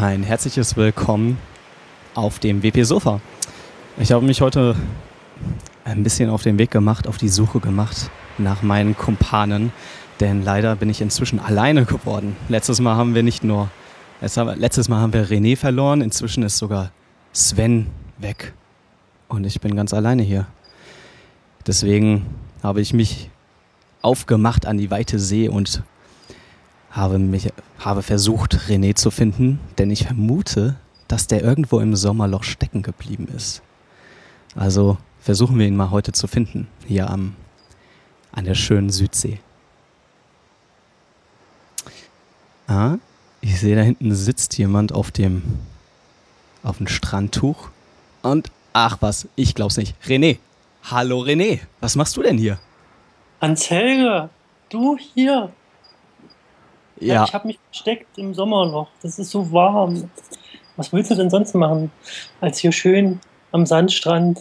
Ein herzliches Willkommen auf dem WP Sofa. Ich habe mich heute ein bisschen auf den Weg gemacht, auf die Suche gemacht nach meinen Kumpanen, denn leider bin ich inzwischen alleine geworden. Letztes Mal haben wir nicht nur, letztes Mal haben wir René verloren, inzwischen ist sogar Sven weg und ich bin ganz alleine hier. Deswegen habe ich mich aufgemacht an die weite See und habe, mich, habe versucht, René zu finden, denn ich vermute, dass der irgendwo im Sommerloch stecken geblieben ist. Also versuchen wir ihn mal heute zu finden, hier am, an der schönen Südsee. Ah, ich sehe da hinten sitzt jemand auf dem, auf dem Strandtuch. Und ach was, ich glaub's nicht. René. Hallo René, was machst du denn hier? Hans du hier. Ja. ich habe mich versteckt im Sommerloch. Das ist so warm. Was willst du denn sonst machen, als hier schön am Sandstrand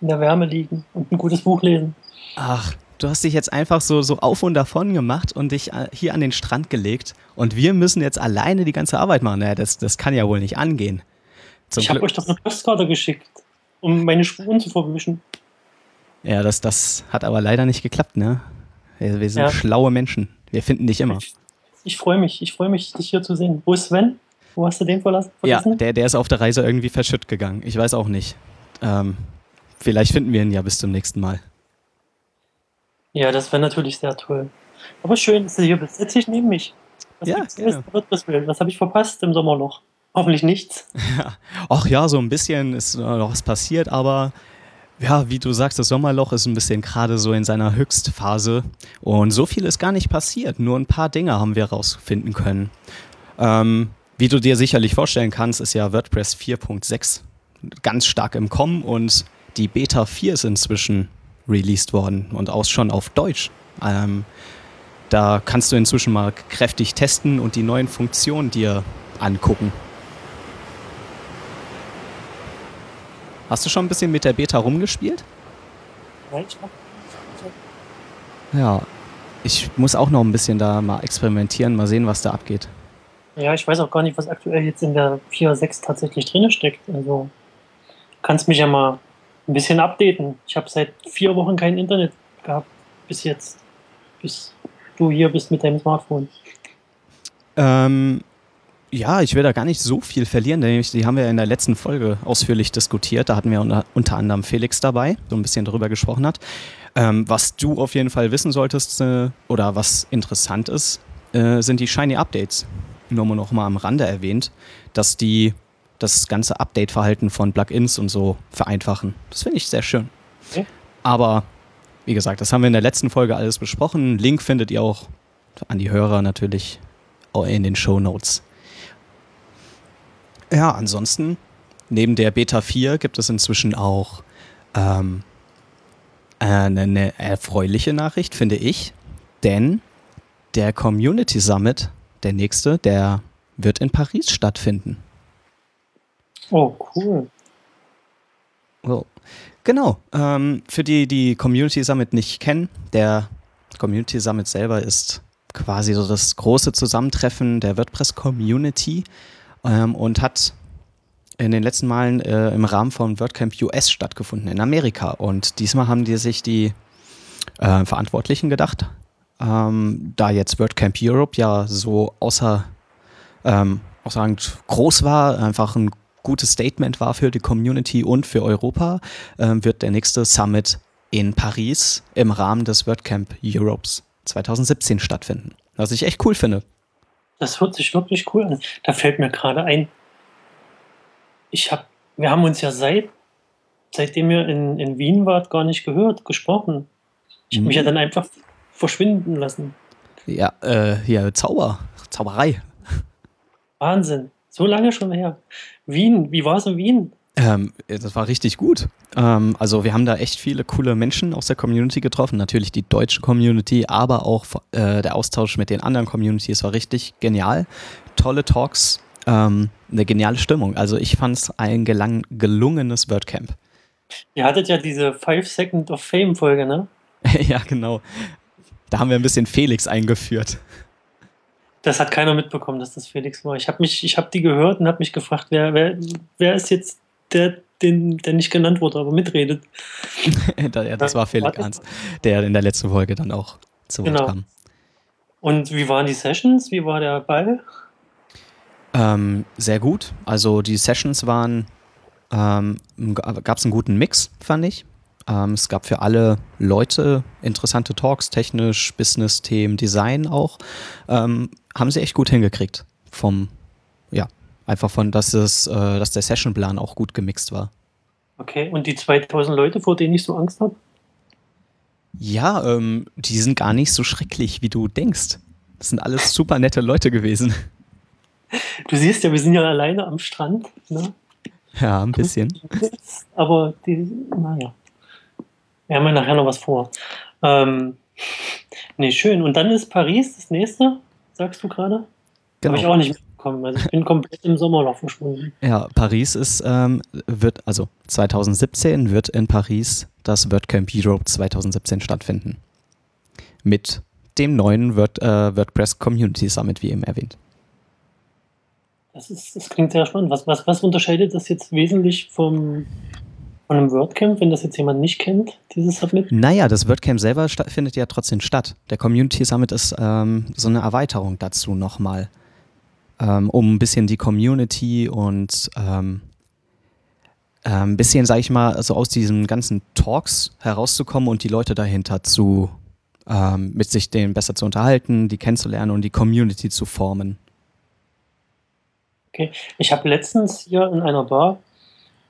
in der Wärme liegen und ein gutes Buch lesen? Ach, du hast dich jetzt einfach so, so auf und davon gemacht und dich äh, hier an den Strand gelegt. Und wir müssen jetzt alleine die ganze Arbeit machen. Naja, das, das kann ja wohl nicht angehen. Zum ich habe euch doch eine Postkarte geschickt, um meine Spuren zu verwischen. Ja, das, das hat aber leider nicht geklappt, ne? Wir, wir sind ja. schlaue Menschen. Wir finden dich immer. Ich, ich freue mich, ich freue mich, dich hier zu sehen. Wo ist Sven? Wo hast du den verlassen? Ja, der, der ist auf der Reise irgendwie verschütt gegangen. Ich weiß auch nicht. Ähm, vielleicht finden wir ihn ja bis zum nächsten Mal. Ja, das wäre natürlich sehr toll. Aber schön, dass du hier bist. Setz dich neben mich. Was ja, genau. Was habe ich verpasst im Sommerloch? Hoffentlich nichts. Ach ja, so ein bisschen ist noch was passiert, aber ja, wie du sagst, das Sommerloch ist ein bisschen gerade so in seiner Höchstphase und so viel ist gar nicht passiert. Nur ein paar Dinge haben wir rausfinden können. Ähm, wie du dir sicherlich vorstellen kannst, ist ja WordPress 4.6 ganz stark im Kommen und die Beta 4 ist inzwischen released worden und auch schon auf Deutsch. Ähm, da kannst du inzwischen mal kräftig testen und die neuen Funktionen dir angucken. Hast du schon ein bisschen mit der Beta rumgespielt? Ja, ich muss auch noch ein bisschen da mal experimentieren, mal sehen, was da abgeht. Ja, ich weiß auch gar nicht, was aktuell jetzt in der 4.6 tatsächlich drin steckt. Also kannst mich ja mal ein bisschen updaten. Ich habe seit vier Wochen kein Internet gehabt bis jetzt, bis du hier bist mit deinem Smartphone. Ähm, ja, ich will da gar nicht so viel verlieren, denn die haben wir in der letzten Folge ausführlich diskutiert. Da hatten wir unter, unter anderem Felix dabei, so ein bisschen darüber gesprochen hat. Ähm, was du auf jeden Fall wissen solltest äh, oder was interessant ist, äh, sind die Shiny Updates. Nur noch mal am Rande erwähnt, dass die das ganze Update-Verhalten von Plugins und so vereinfachen. Das finde ich sehr schön. Okay. Aber wie gesagt, das haben wir in der letzten Folge alles besprochen. Link findet ihr auch an die Hörer natürlich in den Show Notes. Ja, ansonsten, neben der Beta 4 gibt es inzwischen auch ähm, eine, eine erfreuliche Nachricht, finde ich. Denn der Community Summit, der nächste, der wird in Paris stattfinden. Oh, cool. So. Genau. Ähm, für die, die Community Summit nicht kennen, der Community Summit selber ist quasi so das große Zusammentreffen der WordPress-Community ähm, und hat in den letzten Malen äh, im Rahmen von WordCamp US stattgefunden in Amerika. Und diesmal haben die sich die äh, Verantwortlichen gedacht, ähm, da jetzt WordCamp Europe ja so außer, ähm, außerhand groß war, einfach ein gutes Statement war für die Community und für Europa, äh, wird der nächste Summit in Paris im Rahmen des WordCamp Europes 2017 stattfinden. Was ich echt cool finde. Das hört sich wirklich cool an. Da fällt mir gerade ein, ich habe, wir haben uns ja seit, seitdem ihr in, in Wien wart, gar nicht gehört, gesprochen. Ich habe mich ja mhm. dann einfach verschwinden lassen. Ja, äh, ja, Zauber, Zauberei. Wahnsinn. So lange schon her. Wien, wie war es in Wien? Ähm, das war richtig gut. Ähm, also wir haben da echt viele coole Menschen aus der Community getroffen. Natürlich die deutsche Community, aber auch äh, der Austausch mit den anderen Communities war richtig genial. Tolle Talks, ähm, eine geniale Stimmung. Also ich fand es ein gelang gelungenes WordCamp. Ihr hattet ja diese Five Second of Fame Folge, ne? ja, genau. Da haben wir ein bisschen Felix eingeführt. Das hat keiner mitbekommen, dass das Felix war. Ich habe mich, ich habe die gehört und habe mich gefragt, wer, wer, wer ist jetzt der, den, der nicht genannt wurde, aber mitredet. ja, das war Felix Ernst, der in der letzten Folge dann auch zu Wort genau. kam. Und wie waren die Sessions? Wie war der Ball? Ähm, sehr gut. Also die Sessions waren, ähm, gab es einen guten Mix, fand ich. Ähm, es gab für alle Leute interessante Talks, technisch, Business-Themen, Design auch. Ähm, haben sie echt gut hingekriegt. Vom, einfach von, dass es, äh, dass der Sessionplan auch gut gemixt war. Okay, und die 2000 Leute, vor denen ich so Angst habe? Ja, ähm, die sind gar nicht so schrecklich, wie du denkst. Das sind alles super nette Leute gewesen. Du siehst ja, wir sind ja alleine am Strand. Ne? Ja, ein bisschen. Aber die, naja. Wir haben ja nachher noch was vor. Ähm, nee, schön. Und dann ist Paris das nächste, sagst du gerade? Genau. Habe ich auch nicht mitbekommen. Also ich bin komplett im Sommerloch verschwunden. Ja, Paris ist, ähm, wird, also 2017 wird in Paris das WordCamp Europe 2017 stattfinden. Mit dem neuen Word, äh, WordPress Community Summit, wie eben erwähnt. Das, ist, das klingt sehr spannend. Was, was, was unterscheidet das jetzt wesentlich vom, von einem WordCamp, wenn das jetzt jemand nicht kennt, dieses Summit? Naja, das WordCamp selber findet ja trotzdem statt. Der Community Summit ist ähm, so eine Erweiterung dazu nochmal, ähm, um ein bisschen die Community und ähm, ein ähm, bisschen, sag ich mal, so aus diesen ganzen Talks herauszukommen und die Leute dahinter zu, ähm, mit sich denen besser zu unterhalten, die kennenzulernen und die Community zu formen. Okay, ich habe letztens hier in einer Bar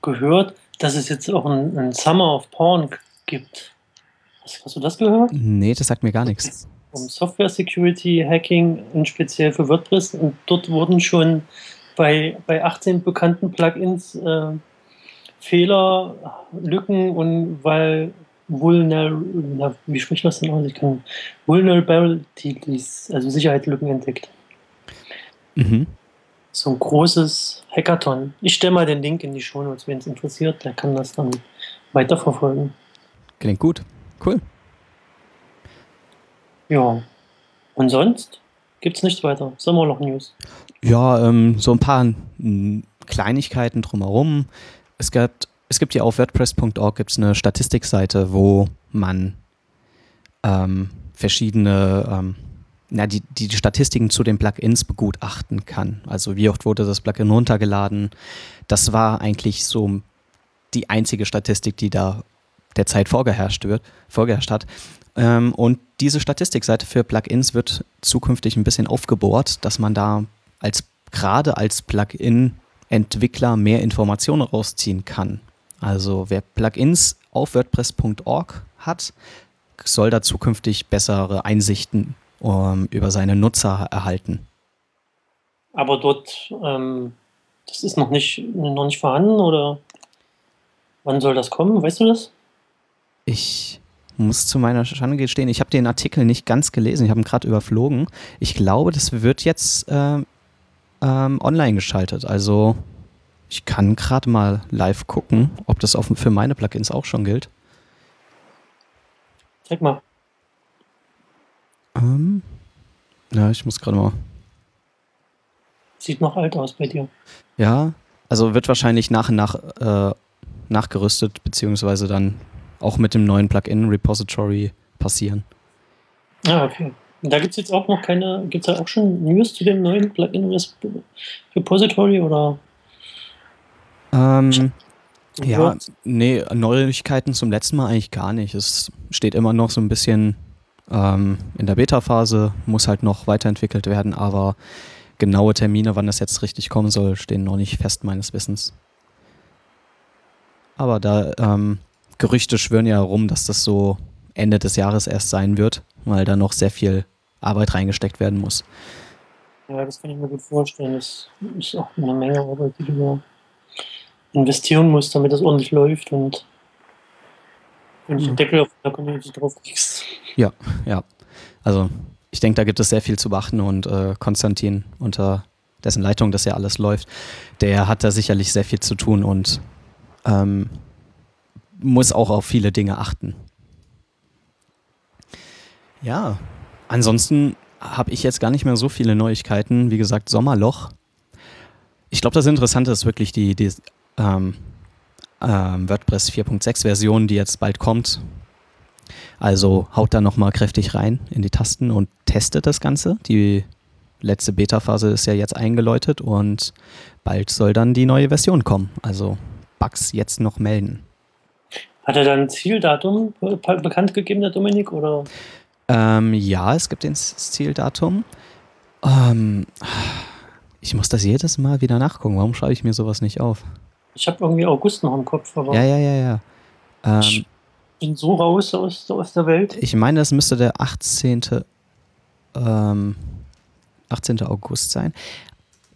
gehört, dass es jetzt auch ein, ein Summer of Porn gibt. Hast, hast, du das gehört? Nee, das sagt mir gar nichts. Um Software Security, Hacking und speziell für WordPress. Und dort wurden schon bei, bei 18 bekannten Plugins äh, Fehler, Lücken und weil Vulner, wie spricht man das denn aus? Ich kann Vulnerabilities, also Sicherheitslücken entdeckt. Mhm so ein großes Hackathon. Ich stelle mal den Link in die Show Notes, wenn es interessiert, der kann das dann weiterverfolgen. Klingt gut. Cool. Ja. Und sonst gibt es nichts weiter. Sommerloch-News. Ja, ähm, so ein paar Kleinigkeiten drumherum. Es gibt, es gibt ja auf WordPress.org gibt's eine Statistikseite, wo man ähm, verschiedene ähm, na, die, die Statistiken zu den Plugins begutachten kann. Also wie oft wurde das Plugin runtergeladen. Das war eigentlich so die einzige Statistik, die da derzeit vorgeherrscht wird, vorgeherrscht hat. Ähm, und diese Statistikseite für Plugins wird zukünftig ein bisschen aufgebohrt, dass man da als gerade als Plugin-Entwickler mehr Informationen rausziehen kann. Also wer Plugins auf WordPress.org hat, soll da zukünftig bessere Einsichten um, über seine Nutzer erhalten. Aber dort, ähm, das ist noch nicht, noch nicht vorhanden oder wann soll das kommen? Weißt du das? Ich muss zu meiner Schande gestehen, ich habe den Artikel nicht ganz gelesen, ich habe ihn gerade überflogen. Ich glaube, das wird jetzt äh, ähm, online geschaltet. Also ich kann gerade mal live gucken, ob das auch für meine Plugins auch schon gilt. Zeig mal. Ähm, ja, ich muss gerade mal. Sieht noch alt aus bei dir. Ja, also wird wahrscheinlich nach und nach äh, nachgerüstet, beziehungsweise dann auch mit dem neuen Plugin-Repository passieren. Ah, okay. Da gibt es jetzt auch noch keine, gibt es da auch schon News zu dem neuen Plugin-Repository oder? Ähm, ja, nee, Neuigkeiten zum letzten Mal eigentlich gar nicht. Es steht immer noch so ein bisschen ähm, in der Beta-Phase, muss halt noch weiterentwickelt werden, aber genaue Termine, wann das jetzt richtig kommen soll, stehen noch nicht fest meines Wissens. Aber da ähm, Gerüchte schwören ja herum, dass das so Ende des Jahres erst sein wird, weil da noch sehr viel Arbeit reingesteckt werden muss. Ja, das kann ich mir gut vorstellen. Das ist auch eine Menge Arbeit, die du investieren musst, damit das ordentlich läuft und wenn du den Deckel auf der Community drauf kriegst. Ja, ja. Also ich denke, da gibt es sehr viel zu beachten und äh, Konstantin, unter dessen Leitung das ja alles läuft, der hat da sicherlich sehr viel zu tun und ähm, muss auch auf viele Dinge achten. Ja, ansonsten habe ich jetzt gar nicht mehr so viele Neuigkeiten. Wie gesagt, Sommerloch. Ich glaube, das Interessante ist wirklich die, die ähm, ähm, WordPress 4.6 Version, die jetzt bald kommt. Also haut da nochmal kräftig rein in die Tasten und testet das Ganze. Die letzte Beta-Phase ist ja jetzt eingeläutet und bald soll dann die neue Version kommen. Also Bugs jetzt noch melden. Hat er dann ein Zieldatum bekannt gegeben, der Dominik? Oder? Ähm, ja, es gibt das Zieldatum. Ähm, ich muss das jedes Mal wieder nachgucken. Warum schreibe ich mir sowas nicht auf? Ich habe irgendwie August noch im Kopf. ja, ja, ja, ja. Ähm, ich bin so raus aus, aus der Welt. Ich meine, das müsste der 18. Ähm, 18. August sein.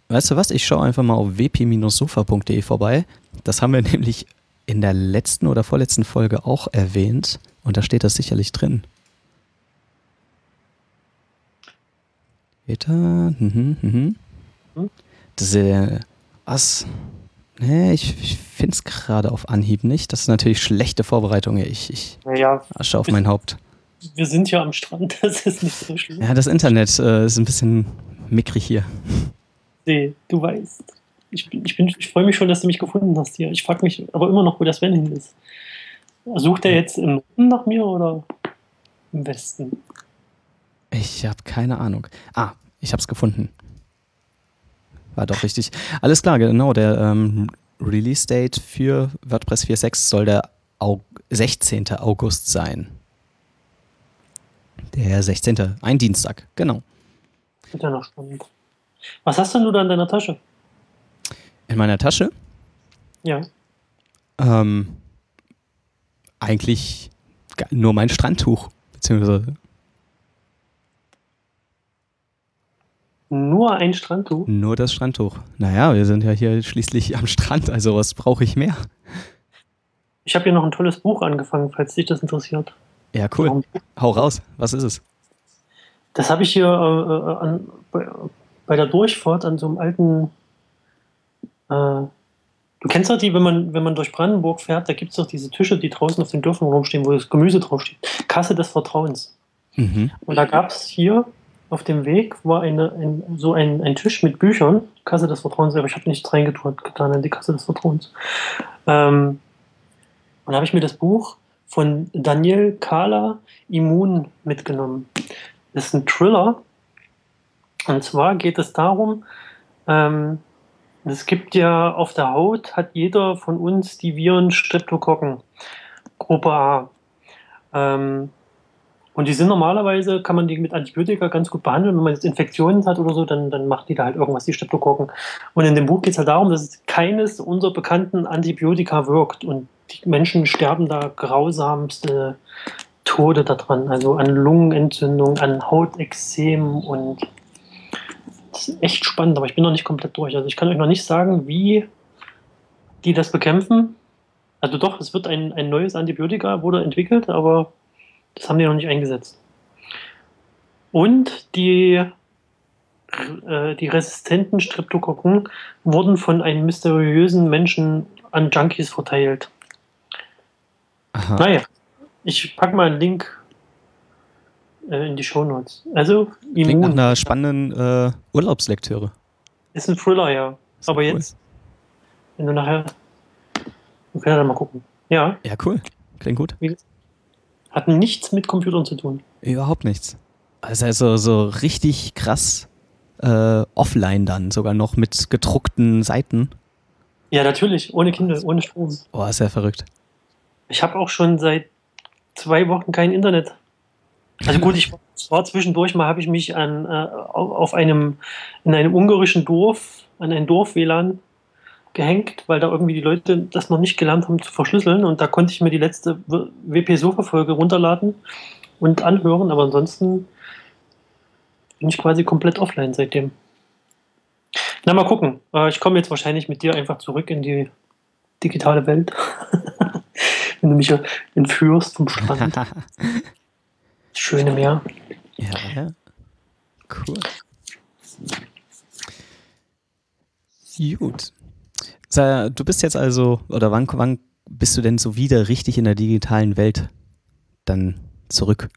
Weißt du was? Ich schaue einfach mal auf wp-sofa.de vorbei. Das haben wir nämlich in der letzten oder vorletzten Folge auch erwähnt. Und da steht das sicherlich drin. Beta, mhm, mhm. Hm? Das ist äh, was? Nee, ich, ich finde es gerade auf Anhieb nicht. Das ist natürlich schlechte Vorbereitung. Ich, ich naja, Asche auf mein Haupt. Wir sind ja am Strand, das ist nicht so schlimm. Ja, das Internet äh, ist ein bisschen mickrig hier. Nee, du weißt. Ich, ich, ich freue mich schon, dass du mich gefunden hast hier. Ich frage mich aber immer noch, wo das Sven hin ist. Sucht er jetzt im Norden nach mir oder im Westen? Ich habe keine Ahnung. Ah, ich habe es gefunden. War doch richtig. Alles klar, genau. Der ähm, Release-Date für WordPress 4.6 soll der Au 16. August sein. Der 16. Ein Dienstag, genau. Ist ja noch spannend. Was hast denn du da in deiner Tasche? In meiner Tasche? Ja. Ähm, eigentlich nur mein Strandtuch, beziehungsweise Nur ein Strandtuch? Nur das Strandtuch. Naja, wir sind ja hier schließlich am Strand, also was brauche ich mehr? Ich habe hier noch ein tolles Buch angefangen, falls dich das interessiert. Ja, cool. Hau raus. Was ist es? Das habe ich hier äh, äh, an, bei, bei, der Durchfahrt an so einem alten. Äh, du kennst doch die, wenn man, wenn man durch Brandenburg fährt, da gibt es doch diese Tische, die draußen auf den Dörfern rumstehen, wo das Gemüse draufsteht. Kasse des Vertrauens. Mhm. Und da gab es hier auf dem Weg war eine, ein, so ein, ein Tisch mit Büchern, Kasse des Vertrauens, aber ich habe nichts reingetan in die Kasse des Vertrauens. Ähm, und da habe ich mir das Buch von Daniel Kala Immun mitgenommen. Das ist ein Thriller. Und zwar geht es darum, ähm, es gibt ja auf der Haut, hat jeder von uns die Viren Streptokokken, Gruppe A. Ähm, und die sind normalerweise, kann man die mit Antibiotika ganz gut behandeln. Wenn man jetzt Infektionen hat oder so, dann, dann macht die da halt irgendwas, die Streptokokken. Und in dem Buch geht es halt darum, dass keines unserer bekannten Antibiotika wirkt. Und die Menschen sterben da grausamste Tode daran. Also an Lungenentzündung, an Hautexem und echt spannend, aber ich bin noch nicht komplett durch. Also ich kann euch noch nicht sagen, wie die das bekämpfen. Also doch, es wird ein, ein neues Antibiotika, wurde entwickelt, aber das haben die noch nicht eingesetzt. Und die, äh, die resistenten Streptokokken wurden von einem mysteriösen Menschen an Junkies verteilt. Aha. Naja, ich packe mal einen Link äh, in die Show Notes. Also, Immun. Klingt nach einer spannenden äh, Urlaubslektüre. Ist ein Thriller, ja. Aber cool. jetzt, wenn du nachher, wir können ja mal gucken. Ja. Ja, cool. Klingt gut. Hat nichts mit Computern zu tun. Überhaupt nichts. Also, also so richtig krass äh, offline dann, sogar noch mit gedruckten Seiten. Ja, natürlich, ohne Kinder, ohne Strom. Boah, ist ja verrückt. Ich habe auch schon seit zwei Wochen kein Internet. Also gut, ich war zwischendurch mal, habe ich mich an, äh, auf einem, in einem ungarischen Dorf, an ein Dorf-WLAN gehängt, weil da irgendwie die Leute das noch nicht gelernt haben zu verschlüsseln und da konnte ich mir die letzte WP-Sofa-Folge runterladen und anhören, aber ansonsten bin ich quasi komplett offline seitdem. Na, mal gucken. Äh, ich komme jetzt wahrscheinlich mit dir einfach zurück in die digitale Welt. Wenn du mich entführst vom Strand. Schöne Meer. Ja, ja. Cool. Gut. Du bist jetzt also, oder wann, wann bist du denn so wieder richtig in der digitalen Welt dann zurück?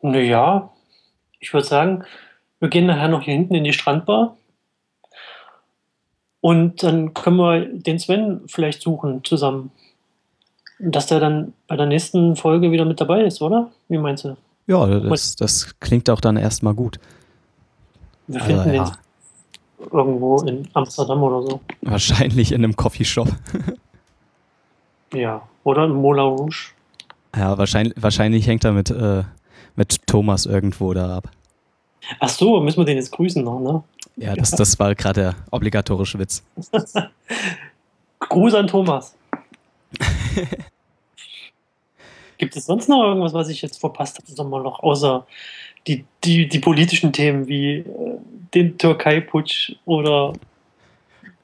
Naja, ich würde sagen, wir gehen nachher noch hier hinten in die Strandbar. Und dann können wir den Sven vielleicht suchen zusammen. Dass der dann bei der nächsten Folge wieder mit dabei ist, oder? Wie meinst du? Ja, das, das klingt auch dann erstmal gut. Wir finden also, ja. den irgendwo in Amsterdam oder so. Wahrscheinlich in einem Coffeeshop. ja, oder in Moulin Rouge. Ja, wahrscheinlich, wahrscheinlich hängt er mit, äh, mit Thomas irgendwo da ab. Ach so, müssen wir den jetzt grüßen noch, ne? Ja, das, das war gerade der obligatorische Witz. Gruß an Thomas. Gibt es sonst noch irgendwas, was ich jetzt verpasst habe, mal noch, außer die, die, die politischen Themen wie äh, den Türkei-Putsch oder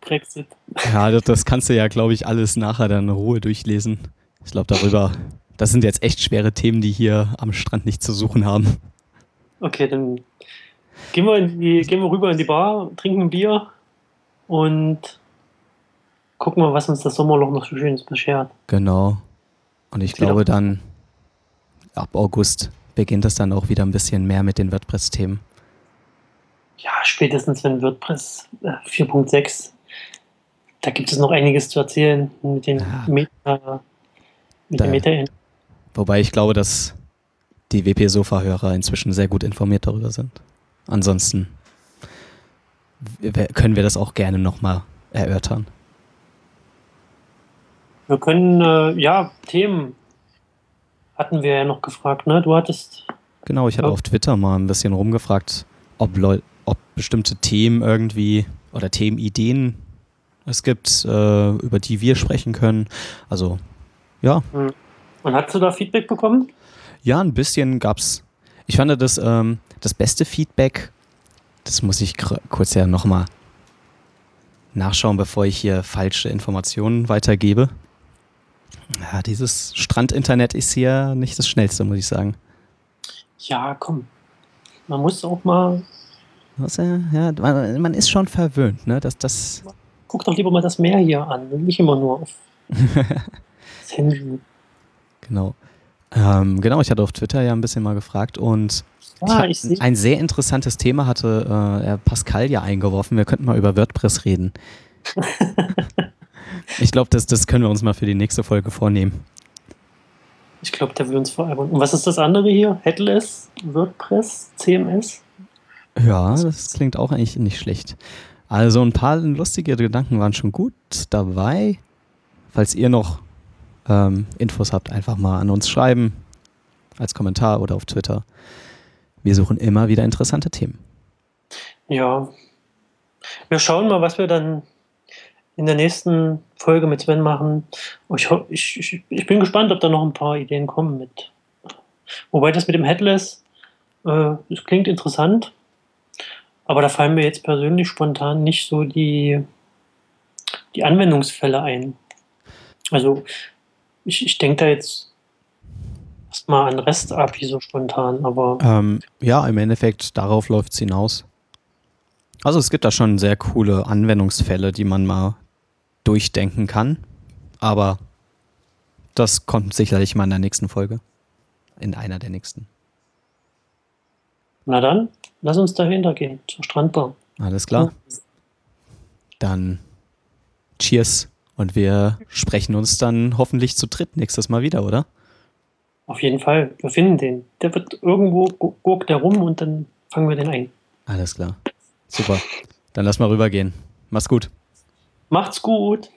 Brexit? Ja, das, kannst du ja, glaube ich, alles nachher dann in Ruhe durchlesen. Ich glaube, darüber, das sind jetzt echt schwere Themen, die hier am Strand nicht zu suchen haben. Okay, dann gehen wir, die, gehen wir rüber in die Bar, trinken ein Bier und gucken wir, was uns das Sommerloch noch so Schönes beschert. Genau. Und ich glaube dann, ab August beginnt es dann auch wieder ein bisschen mehr mit den WordPress-Themen. Ja, spätestens wenn WordPress 4.6, äh, da gibt es noch einiges zu erzählen mit den ja. Meta, mit da, den Meta Wobei ich glaube, dass die WP-Sofa-Hörer inzwischen sehr gut informiert darüber sind. Ansonsten können wir das auch gerne nochmal erörtern. Wir können, äh, ja, Themen hatten wir ja noch gefragt, ne? Du hattest. Genau, ich hatte auf Twitter mal ein bisschen rumgefragt, ob, Leu ob bestimmte Themen irgendwie oder Themenideen es gibt, äh, über die wir sprechen können. Also, ja. Hm. Und hast du da Feedback bekommen? Ja, ein bisschen gab's. Ich fand das, ähm, das beste Feedback, das muss ich kurz ja nochmal nachschauen, bevor ich hier falsche Informationen weitergebe. Ja, dieses Strandinternet ist hier nicht das schnellste, muss ich sagen. Ja, komm. Man muss auch mal. Was, ja, man, man, ist schon verwöhnt, ne? Das, das Guck doch lieber mal das Meer hier an, nicht immer nur auf das Handy. Genau. Ähm, genau, ich hatte auf Twitter ja ein bisschen mal gefragt und ah, ein sehr interessantes Thema hatte äh, Pascal ja eingeworfen. Wir könnten mal über WordPress reden. Ich glaube, das, das können wir uns mal für die nächste Folge vornehmen. Ich glaube, da wir uns veralbern. Und was ist das andere hier? Headless, WordPress, CMS? Ja, das klingt auch eigentlich nicht schlecht. Also ein paar lustige Gedanken waren schon gut dabei. Falls ihr noch ähm, Infos habt, einfach mal an uns schreiben. Als Kommentar oder auf Twitter. Wir suchen immer wieder interessante Themen. Ja. Wir schauen mal, was wir dann in der nächsten Folge mit Sven machen. Ich, ich, ich, bin gespannt, ob da noch ein paar Ideen kommen mit. Wobei das mit dem Headless, äh, das klingt interessant, aber da fallen mir jetzt persönlich spontan nicht so die, die Anwendungsfälle ein. Also ich, ich denke da jetzt erstmal an REST-API so spontan, aber. Ähm, ja, im Endeffekt, darauf läuft es hinaus. Also es gibt da schon sehr coole Anwendungsfälle, die man mal durchdenken kann. Aber das kommt sicherlich mal in der nächsten Folge. In einer der nächsten. Na dann, lass uns dahinter gehen, zur Strandbar. Alles klar. Dann Cheers und wir sprechen uns dann hoffentlich zu dritt nächstes Mal wieder, oder? Auf jeden Fall. Wir finden den. Der wird irgendwo, guckt der rum und dann fangen wir den ein. Alles klar. Super. Dann lass mal rübergehen. Mach's gut. Macht's gut.